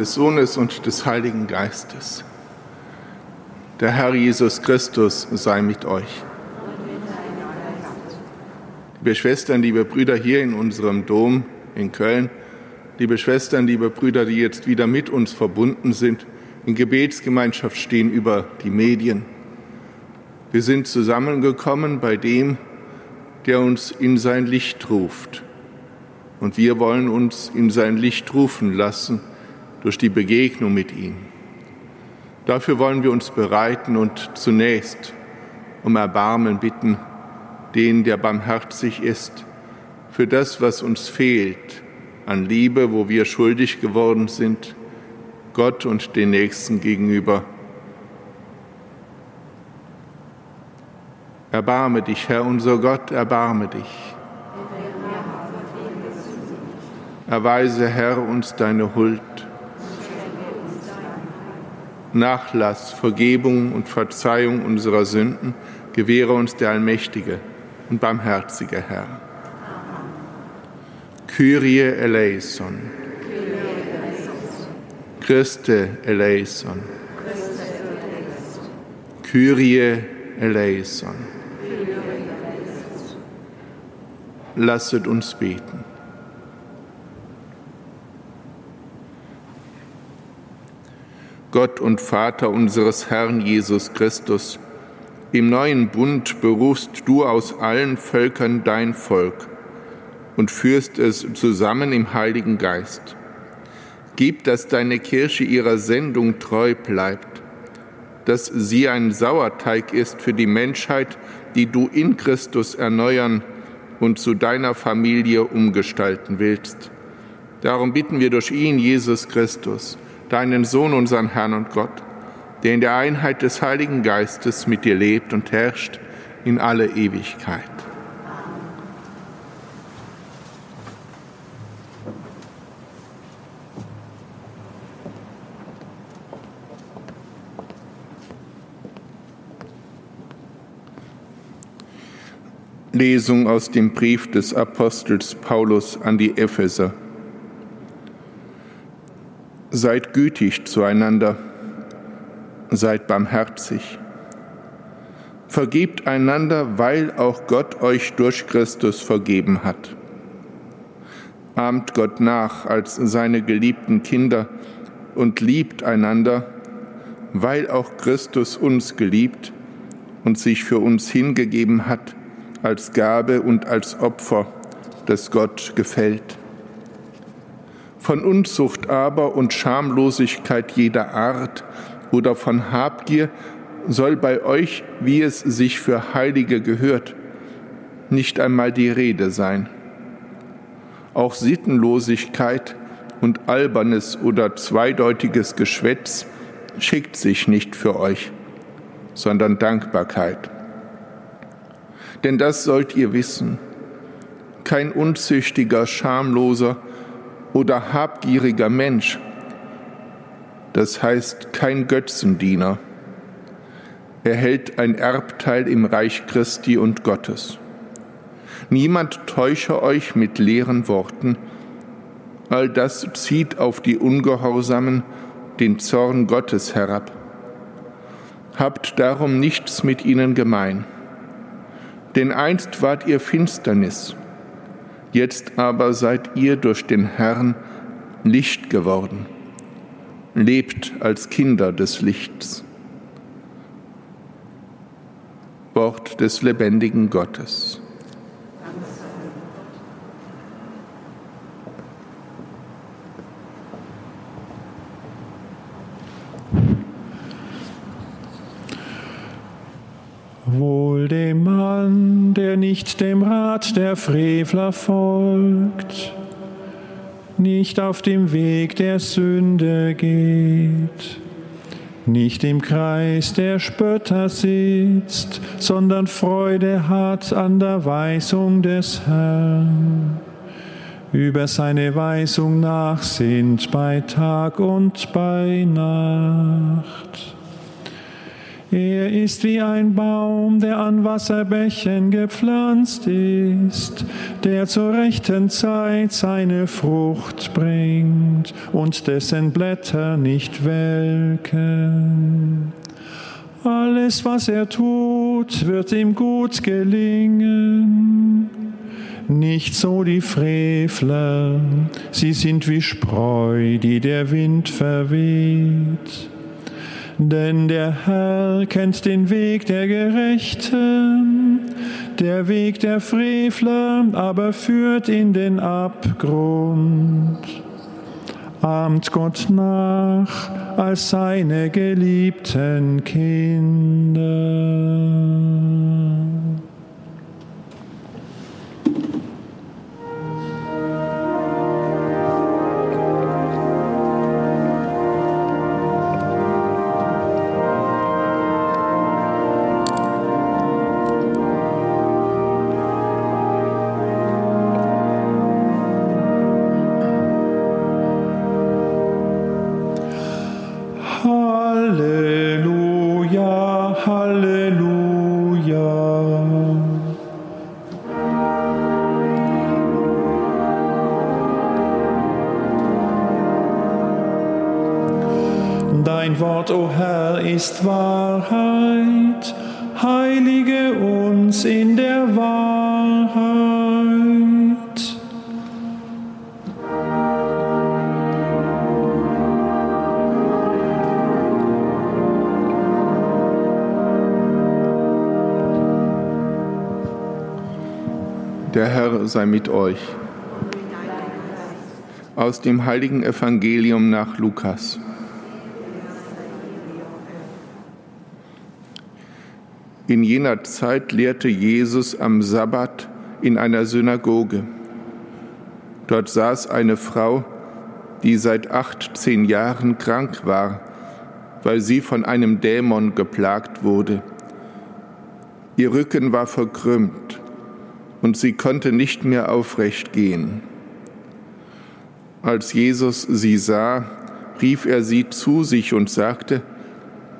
des Sohnes und des Heiligen Geistes. Der Herr Jesus Christus sei mit euch. Liebe Schwestern, liebe Brüder hier in unserem Dom in Köln, liebe Schwestern, liebe Brüder, die jetzt wieder mit uns verbunden sind, in Gebetsgemeinschaft stehen über die Medien. Wir sind zusammengekommen bei dem, der uns in sein Licht ruft. Und wir wollen uns in sein Licht rufen lassen durch die Begegnung mit ihm. Dafür wollen wir uns bereiten und zunächst um Erbarmen bitten, den, der barmherzig ist, für das, was uns fehlt an Liebe, wo wir schuldig geworden sind, Gott und den Nächsten gegenüber. Erbarme dich, Herr unser Gott, erbarme dich. Erweise, Herr, uns deine Huld. Nachlass, Vergebung und Verzeihung unserer Sünden gewähre uns der allmächtige und barmherzige Herr. Kyrie eleison. Christe eleison. Kyrie eleison. Lasset uns beten. Gott und Vater unseres Herrn Jesus Christus, im neuen Bund berufst du aus allen Völkern dein Volk und führst es zusammen im Heiligen Geist. Gib, dass deine Kirche ihrer Sendung treu bleibt, dass sie ein Sauerteig ist für die Menschheit, die du in Christus erneuern und zu deiner Familie umgestalten willst. Darum bitten wir durch ihn, Jesus Christus, deinen Sohn, unseren Herrn und Gott, der in der Einheit des Heiligen Geistes mit dir lebt und herrscht in alle Ewigkeit. Lesung aus dem Brief des Apostels Paulus an die Epheser. Seid gütig zueinander seid barmherzig. Vergebt einander, weil auch Gott euch durch Christus vergeben hat. Ahmt Gott nach als seine geliebten Kinder und liebt einander, weil auch Christus uns geliebt und sich für uns hingegeben hat als Gabe und als Opfer, das Gott gefällt. Von Unzucht aber und Schamlosigkeit jeder Art oder von Habgier soll bei euch, wie es sich für Heilige gehört, nicht einmal die Rede sein. Auch Sittenlosigkeit und albernes oder zweideutiges Geschwätz schickt sich nicht für euch, sondern Dankbarkeit. Denn das sollt ihr wissen, kein unzüchtiger, schamloser oder habgieriger Mensch das heißt kein Götzendiener. Er hält ein Erbteil im Reich Christi und Gottes. Niemand täusche euch mit leeren Worten, all das zieht auf die Ungehorsamen den Zorn Gottes herab. Habt darum nichts mit ihnen gemein. Denn einst wart ihr Finsternis, jetzt aber seid ihr durch den Herrn Licht geworden lebt als Kinder des Lichts. Wort des lebendigen Gottes. Wohl dem Mann, der nicht Rat der Frevler folgt, nicht auf dem Weg der Sünde geht, nicht im Kreis der Spötter sitzt, sondern Freude hat an der Weisung des Herrn. Über seine Weisung nachsinnt bei Tag und bei Nacht. Er ist wie ein Baum, der an Wasserbächen gepflanzt ist, der zur rechten Zeit seine Frucht bringt und dessen Blätter nicht welken. Alles, was er tut, wird ihm gut gelingen. Nicht so die Frevler, sie sind wie Spreu, die der Wind verweht. Denn der Herr kennt den Weg der Gerechten, der Weg der Frevler aber führt in den Abgrund. Ahmt Gott nach als seine geliebten Kinder. Ist Wahrheit, heilige uns in der Wahrheit. Der Herr sei mit euch. Aus dem heiligen Evangelium nach Lukas. In jener Zeit lehrte Jesus am Sabbat in einer Synagoge. Dort saß eine Frau, die seit 18 Jahren krank war, weil sie von einem Dämon geplagt wurde. Ihr Rücken war verkrümmt und sie konnte nicht mehr aufrecht gehen. Als Jesus sie sah, rief er sie zu sich und sagte,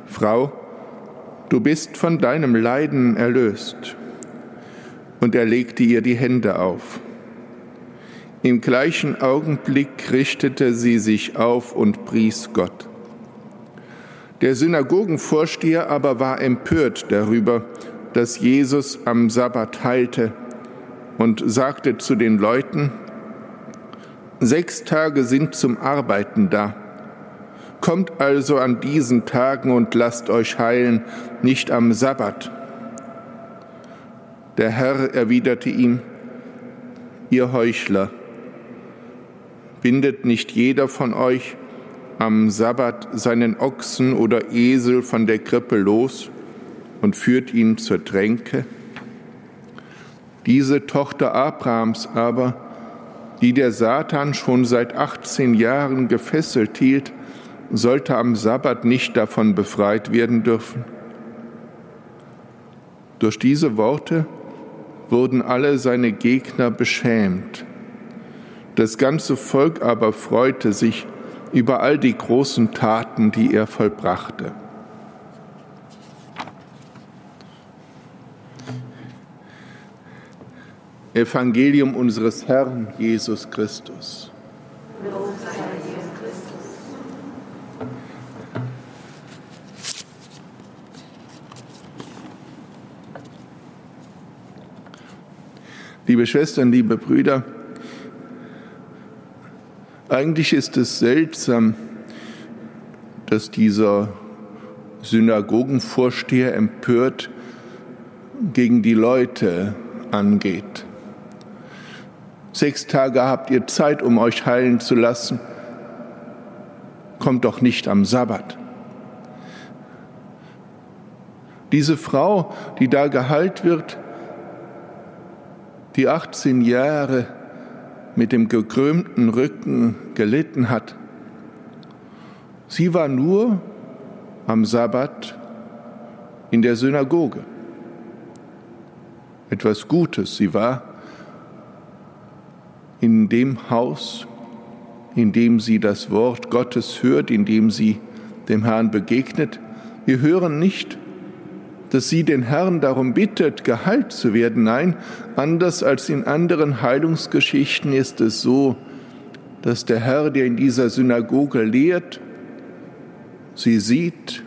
Frau, du bist von deinem Leiden erlöst. Und er legte ihr die Hände auf. Im gleichen Augenblick richtete sie sich auf und pries Gott. Der Synagogenvorsteher aber war empört darüber, dass Jesus am Sabbat heilte und sagte zu den Leuten, Sechs Tage sind zum Arbeiten da Kommt also an diesen Tagen und lasst euch heilen, nicht am Sabbat. Der Herr erwiderte ihm, ihr Heuchler, bindet nicht jeder von euch am Sabbat seinen Ochsen oder Esel von der Krippe los und führt ihn zur Tränke? Diese Tochter Abrahams aber, die der Satan schon seit 18 Jahren gefesselt hielt, sollte am Sabbat nicht davon befreit werden dürfen. Durch diese Worte wurden alle seine Gegner beschämt. Das ganze Volk aber freute sich über all die großen Taten, die er vollbrachte. Evangelium unseres Herrn Jesus Christus. Lob sei Liebe Schwestern, liebe Brüder, eigentlich ist es seltsam, dass dieser Synagogenvorsteher empört gegen die Leute angeht. Sechs Tage habt ihr Zeit, um euch heilen zu lassen. Kommt doch nicht am Sabbat. Diese Frau, die da geheilt wird, die 18 Jahre mit dem gekrümmten Rücken gelitten hat. Sie war nur am Sabbat in der Synagoge. Etwas Gutes. Sie war in dem Haus, in dem sie das Wort Gottes hört, in dem sie dem Herrn begegnet. Wir hören nicht dass sie den Herrn darum bittet, geheilt zu werden. Nein, anders als in anderen Heilungsgeschichten ist es so, dass der Herr, der in dieser Synagoge lehrt, sie sieht,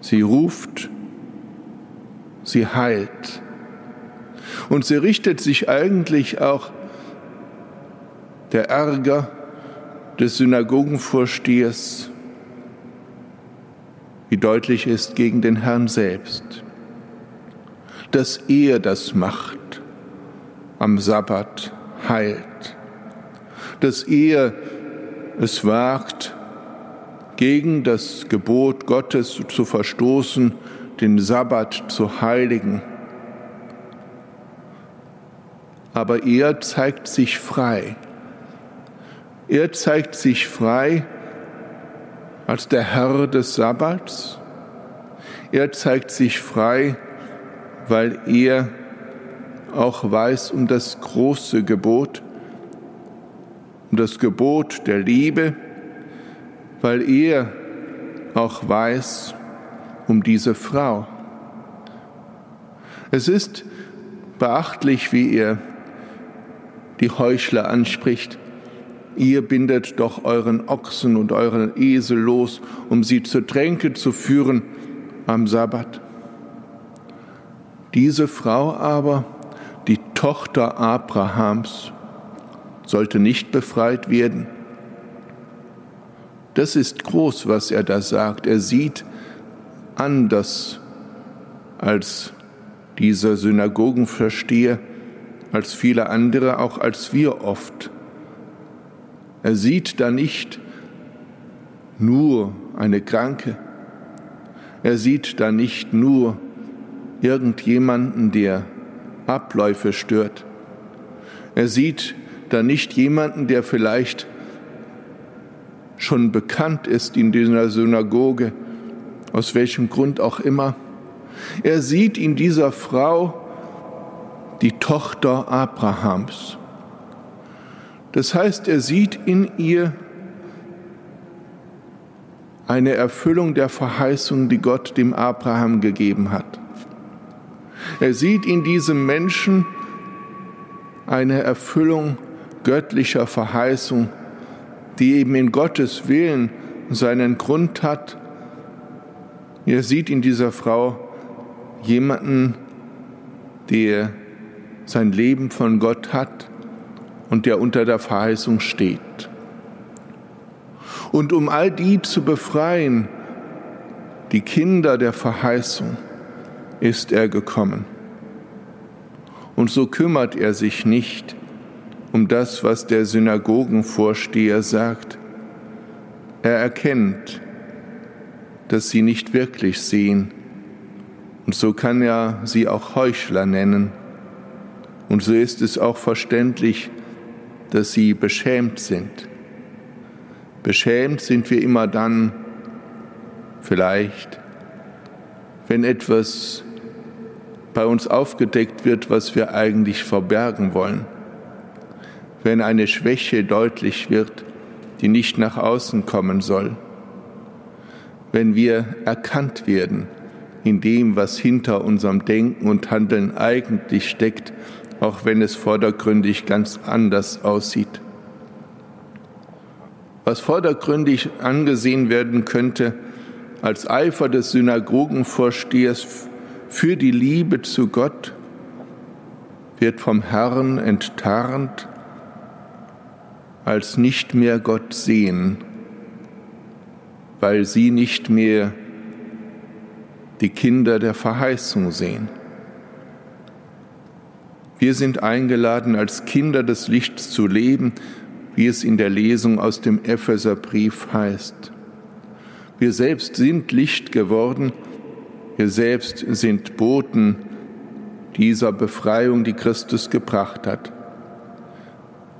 sie ruft, sie heilt. Und sie richtet sich eigentlich auch der Ärger des Synagogenvorstehers wie deutlich ist, gegen den Herrn selbst, dass er das macht, am Sabbat heilt, dass er es wagt, gegen das Gebot Gottes zu verstoßen, den Sabbat zu heiligen. Aber er zeigt sich frei. Er zeigt sich frei als der Herr des Sabbats. Er zeigt sich frei, weil er auch weiß um das große Gebot, um das Gebot der Liebe, weil er auch weiß um diese Frau. Es ist beachtlich, wie er die Heuchler anspricht ihr bindet doch euren Ochsen und euren Esel los, um sie zur Tränke zu führen am Sabbat. Diese Frau aber, die Tochter Abrahams, sollte nicht befreit werden. Das ist groß, was er da sagt. Er sieht anders als dieser Synagogenversteher, als viele andere, auch als wir oft. Er sieht da nicht nur eine Kranke. Er sieht da nicht nur irgendjemanden, der Abläufe stört. Er sieht da nicht jemanden, der vielleicht schon bekannt ist in dieser Synagoge, aus welchem Grund auch immer. Er sieht in dieser Frau die Tochter Abrahams. Das heißt, er sieht in ihr eine Erfüllung der Verheißung, die Gott dem Abraham gegeben hat. Er sieht in diesem Menschen eine Erfüllung göttlicher Verheißung, die eben in Gottes Willen seinen Grund hat. Er sieht in dieser Frau jemanden, der sein Leben von Gott hat und der unter der Verheißung steht. Und um all die zu befreien, die Kinder der Verheißung, ist er gekommen. Und so kümmert er sich nicht um das, was der Synagogenvorsteher sagt. Er erkennt, dass sie nicht wirklich sehen. Und so kann er sie auch Heuchler nennen. Und so ist es auch verständlich, dass sie beschämt sind. Beschämt sind wir immer dann, vielleicht, wenn etwas bei uns aufgedeckt wird, was wir eigentlich verbergen wollen. Wenn eine Schwäche deutlich wird, die nicht nach außen kommen soll. Wenn wir erkannt werden in dem, was hinter unserem Denken und Handeln eigentlich steckt, auch wenn es vordergründig ganz anders aussieht. Was vordergründig angesehen werden könnte als Eifer des Synagogenvorstehers für die Liebe zu Gott, wird vom Herrn enttarnt als nicht mehr Gott sehen, weil sie nicht mehr die Kinder der Verheißung sehen. Wir sind eingeladen, als Kinder des Lichts zu leben, wie es in der Lesung aus dem Epheserbrief heißt. Wir selbst sind Licht geworden, wir selbst sind Boten dieser Befreiung, die Christus gebracht hat.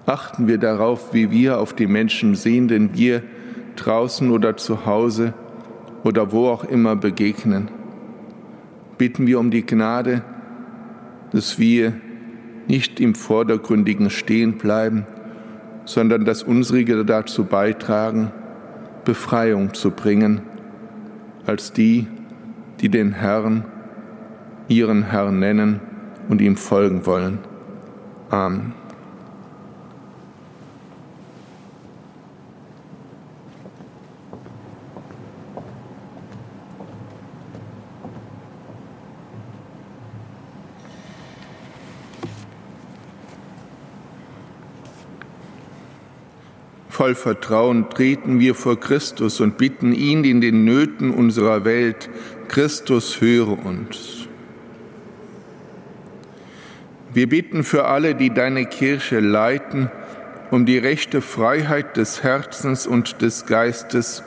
Achten wir darauf, wie wir auf die Menschen sehen, denn wir draußen oder zu Hause oder wo auch immer begegnen. Bitten wir um die Gnade, dass wir nicht im Vordergründigen stehen bleiben, sondern das Unsrige dazu beitragen, Befreiung zu bringen, als die, die den Herrn, ihren Herrn nennen und ihm folgen wollen. Amen. Voll Vertrauen treten wir vor Christus und bitten ihn in den Nöten unserer Welt, Christus höre uns. Wir bitten für alle, die deine Kirche leiten, um die rechte Freiheit des Herzens und des Geistes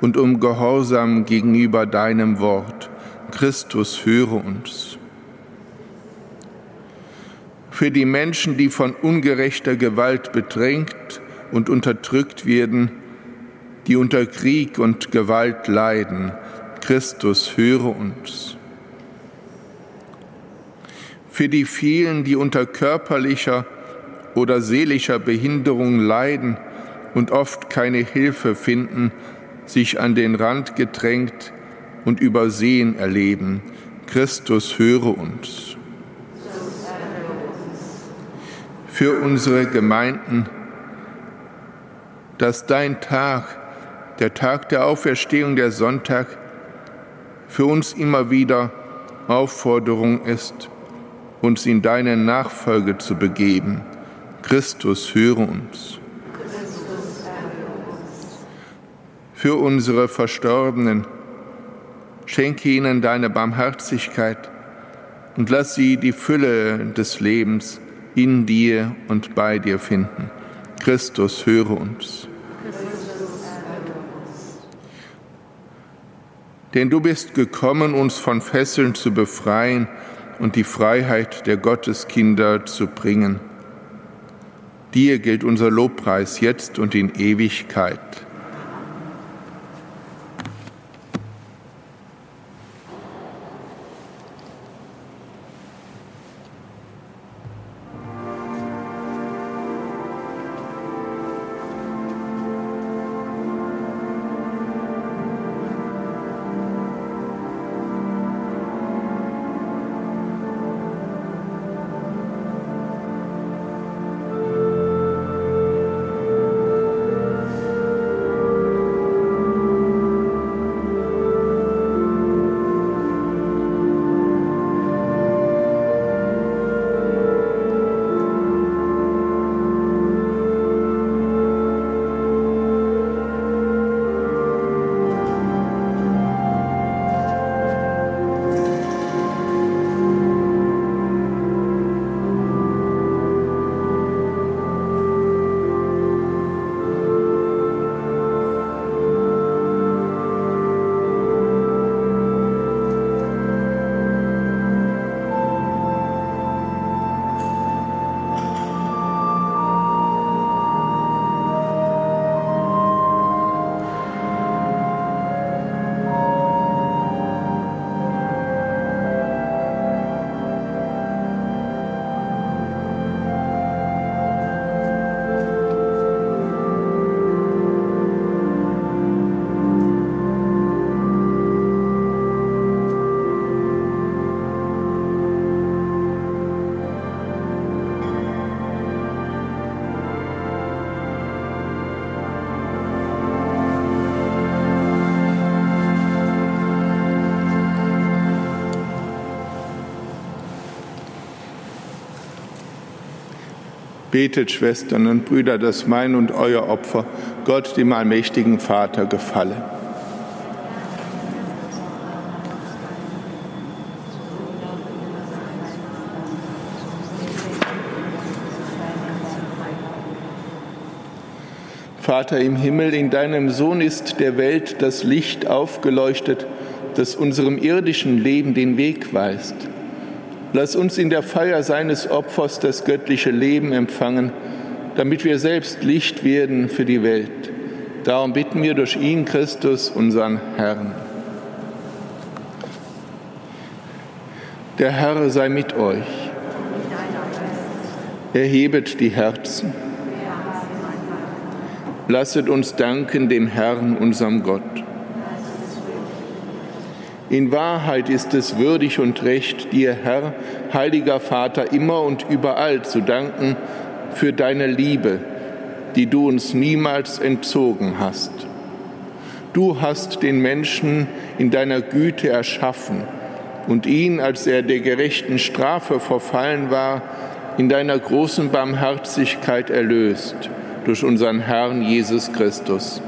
und um Gehorsam gegenüber deinem Wort. Christus höre uns. Für die Menschen, die von ungerechter Gewalt bedrängt und unterdrückt werden, die unter Krieg und Gewalt leiden. Christus, höre uns. Für die vielen, die unter körperlicher oder seelischer Behinderung leiden und oft keine Hilfe finden, sich an den Rand gedrängt und übersehen erleben. Christus, höre uns. Für unsere Gemeinden, dass dein Tag, der Tag der Auferstehung, der Sonntag, für uns immer wieder Aufforderung ist, uns in deine Nachfolge zu begeben. Christus, höre uns. Für unsere Verstorbenen, schenke ihnen deine Barmherzigkeit und lass sie die Fülle des Lebens in dir und bei dir finden. Christus, höre uns. Denn du bist gekommen, uns von Fesseln zu befreien und die Freiheit der Gotteskinder zu bringen. Dir gilt unser Lobpreis jetzt und in Ewigkeit. Betet, Schwestern und Brüder, dass mein und euer Opfer Gott, dem allmächtigen Vater, gefalle. Vater im Himmel, in deinem Sohn ist der Welt das Licht aufgeleuchtet, das unserem irdischen Leben den Weg weist. Lass uns in der Feier seines Opfers das göttliche Leben empfangen, damit wir selbst Licht werden für die Welt. Darum bitten wir durch ihn, Christus, unseren Herrn. Der Herr sei mit euch. Erhebet die Herzen. Lasset uns danken dem Herrn, unserem Gott. In Wahrheit ist es würdig und recht, dir, Herr, heiliger Vater, immer und überall zu danken für deine Liebe, die du uns niemals entzogen hast. Du hast den Menschen in deiner Güte erschaffen und ihn, als er der gerechten Strafe verfallen war, in deiner großen Barmherzigkeit erlöst durch unseren Herrn Jesus Christus.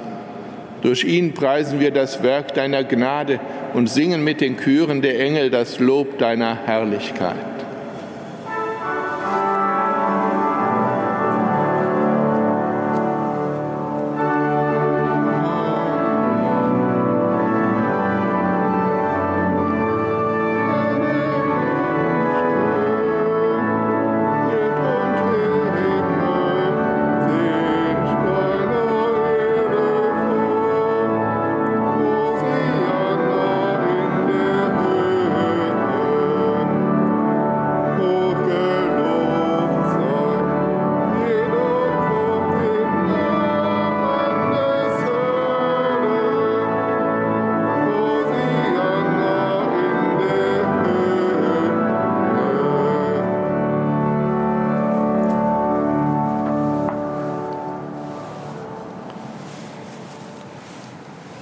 Durch ihn preisen wir das Werk deiner Gnade und singen mit den Chören der Engel das Lob deiner Herrlichkeit.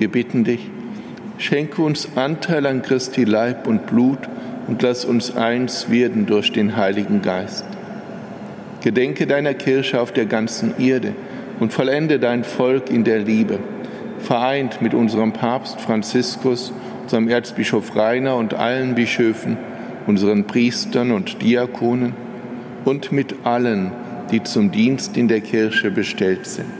wir bitten dich, schenke uns Anteil an Christi Leib und Blut und lass uns eins werden durch den Heiligen Geist. Gedenke deiner Kirche auf der ganzen Erde und vollende dein Volk in der Liebe, vereint mit unserem Papst Franziskus, unserem Erzbischof Rainer und allen Bischöfen, unseren Priestern und Diakonen und mit allen, die zum Dienst in der Kirche bestellt sind.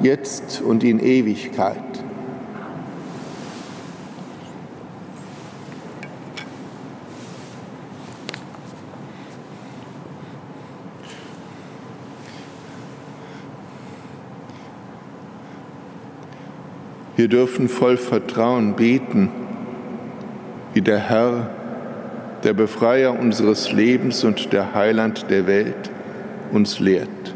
jetzt und in Ewigkeit. Wir dürfen voll Vertrauen beten, wie der Herr, der Befreier unseres Lebens und der Heiland der Welt, uns lehrt.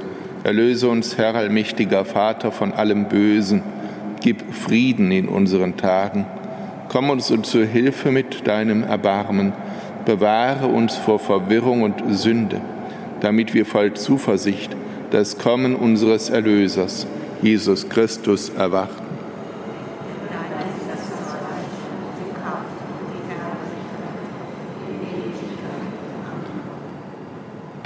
Erlöse uns, Herr allmächtiger Vater, von allem Bösen. Gib Frieden in unseren Tagen. Komm uns zur Hilfe mit deinem Erbarmen. Bewahre uns vor Verwirrung und Sünde, damit wir voll Zuversicht das Kommen unseres Erlösers Jesus Christus erwachten.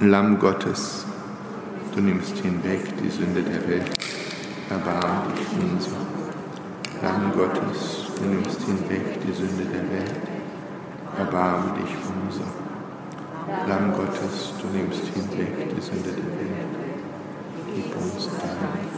Lamm Gottes, du nimmst hinweg die Sünde der Welt, erbarme dich unser. Lamm Gottes, du nimmst hinweg die Sünde der Welt, erbarme dich unser. Lamm Gottes, du nimmst hinweg die Sünde der Welt, gib uns dein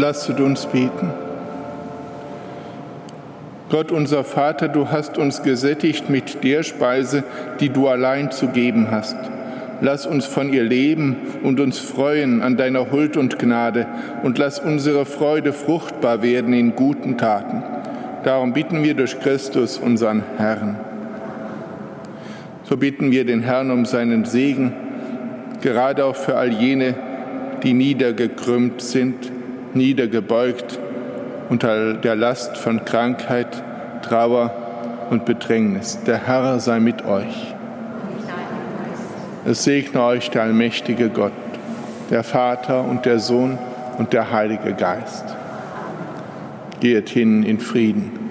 Lasset uns beten. Gott unser Vater, du hast uns gesättigt mit der Speise, die du allein zu geben hast. Lass uns von ihr leben und uns freuen an deiner Huld und Gnade und lass unsere Freude fruchtbar werden in guten Taten. Darum bitten wir durch Christus, unseren Herrn. So bitten wir den Herrn um seinen Segen, gerade auch für all jene, die niedergekrümmt sind, niedergebeugt unter der Last von Krankheit, Trauer und Bedrängnis. Der Herr sei mit euch. Es segne euch der allmächtige Gott, der Vater und der Sohn und der Heilige Geist. Geht hin in Frieden.